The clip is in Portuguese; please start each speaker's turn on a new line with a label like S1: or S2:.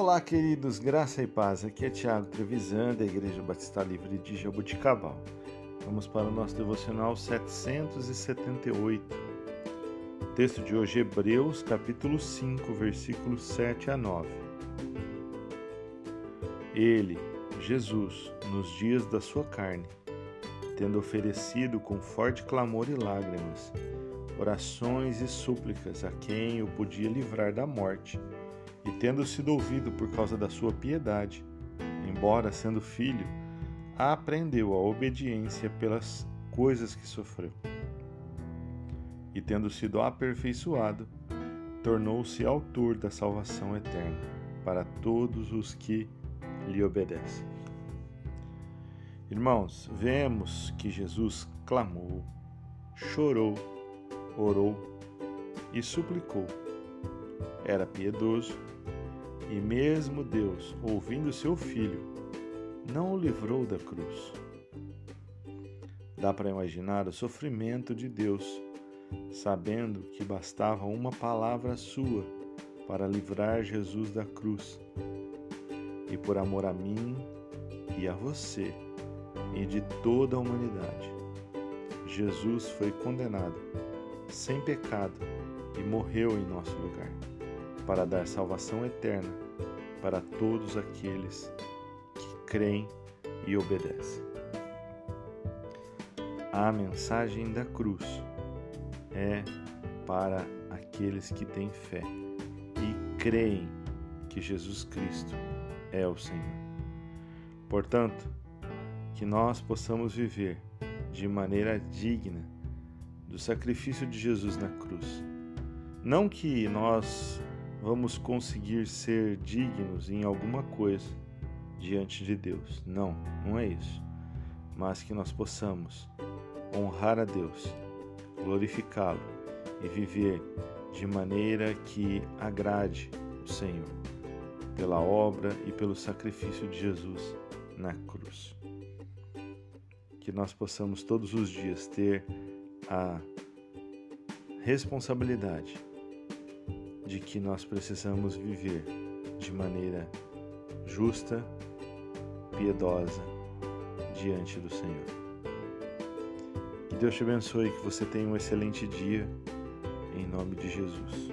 S1: Olá, queridos, graça e paz. Aqui é Tiago Trevisan, da Igreja Batista Livre de Jaboticabal. Vamos para o nosso devocional 778. O texto de hoje, Hebreus, capítulo 5, versículos 7 a 9. Ele, Jesus, nos dias da sua carne, tendo oferecido com forte clamor e lágrimas, orações e súplicas a quem o podia livrar da morte, e tendo sido ouvido por causa da sua piedade, embora sendo filho, aprendeu a obediência pelas coisas que sofreu. E tendo sido aperfeiçoado, tornou-se autor da salvação eterna para todos os que lhe obedecem. Irmãos, vemos que Jesus clamou, chorou, orou e suplicou. Era piedoso e, mesmo Deus, ouvindo seu filho, não o livrou da cruz. Dá para imaginar o sofrimento de Deus, sabendo que bastava uma palavra sua para livrar Jesus da cruz. E por amor a mim e a você e de toda a humanidade, Jesus foi condenado sem pecado e morreu em nosso lugar para dar salvação eterna para todos aqueles que creem e obedecem. A mensagem da cruz é para aqueles que têm fé e creem que Jesus Cristo é o Senhor. Portanto, que nós possamos viver de maneira digna do sacrifício de Jesus na cruz. Não que nós vamos conseguir ser dignos em alguma coisa diante de Deus. Não, não é isso. Mas que nós possamos honrar a Deus, glorificá-lo e viver de maneira que agrade o Senhor, pela obra e pelo sacrifício de Jesus na cruz. Que nós possamos todos os dias ter a responsabilidade de que nós precisamos viver de maneira justa, piedosa diante do Senhor. Que Deus te abençoe, que você tenha um excelente dia, em nome de Jesus.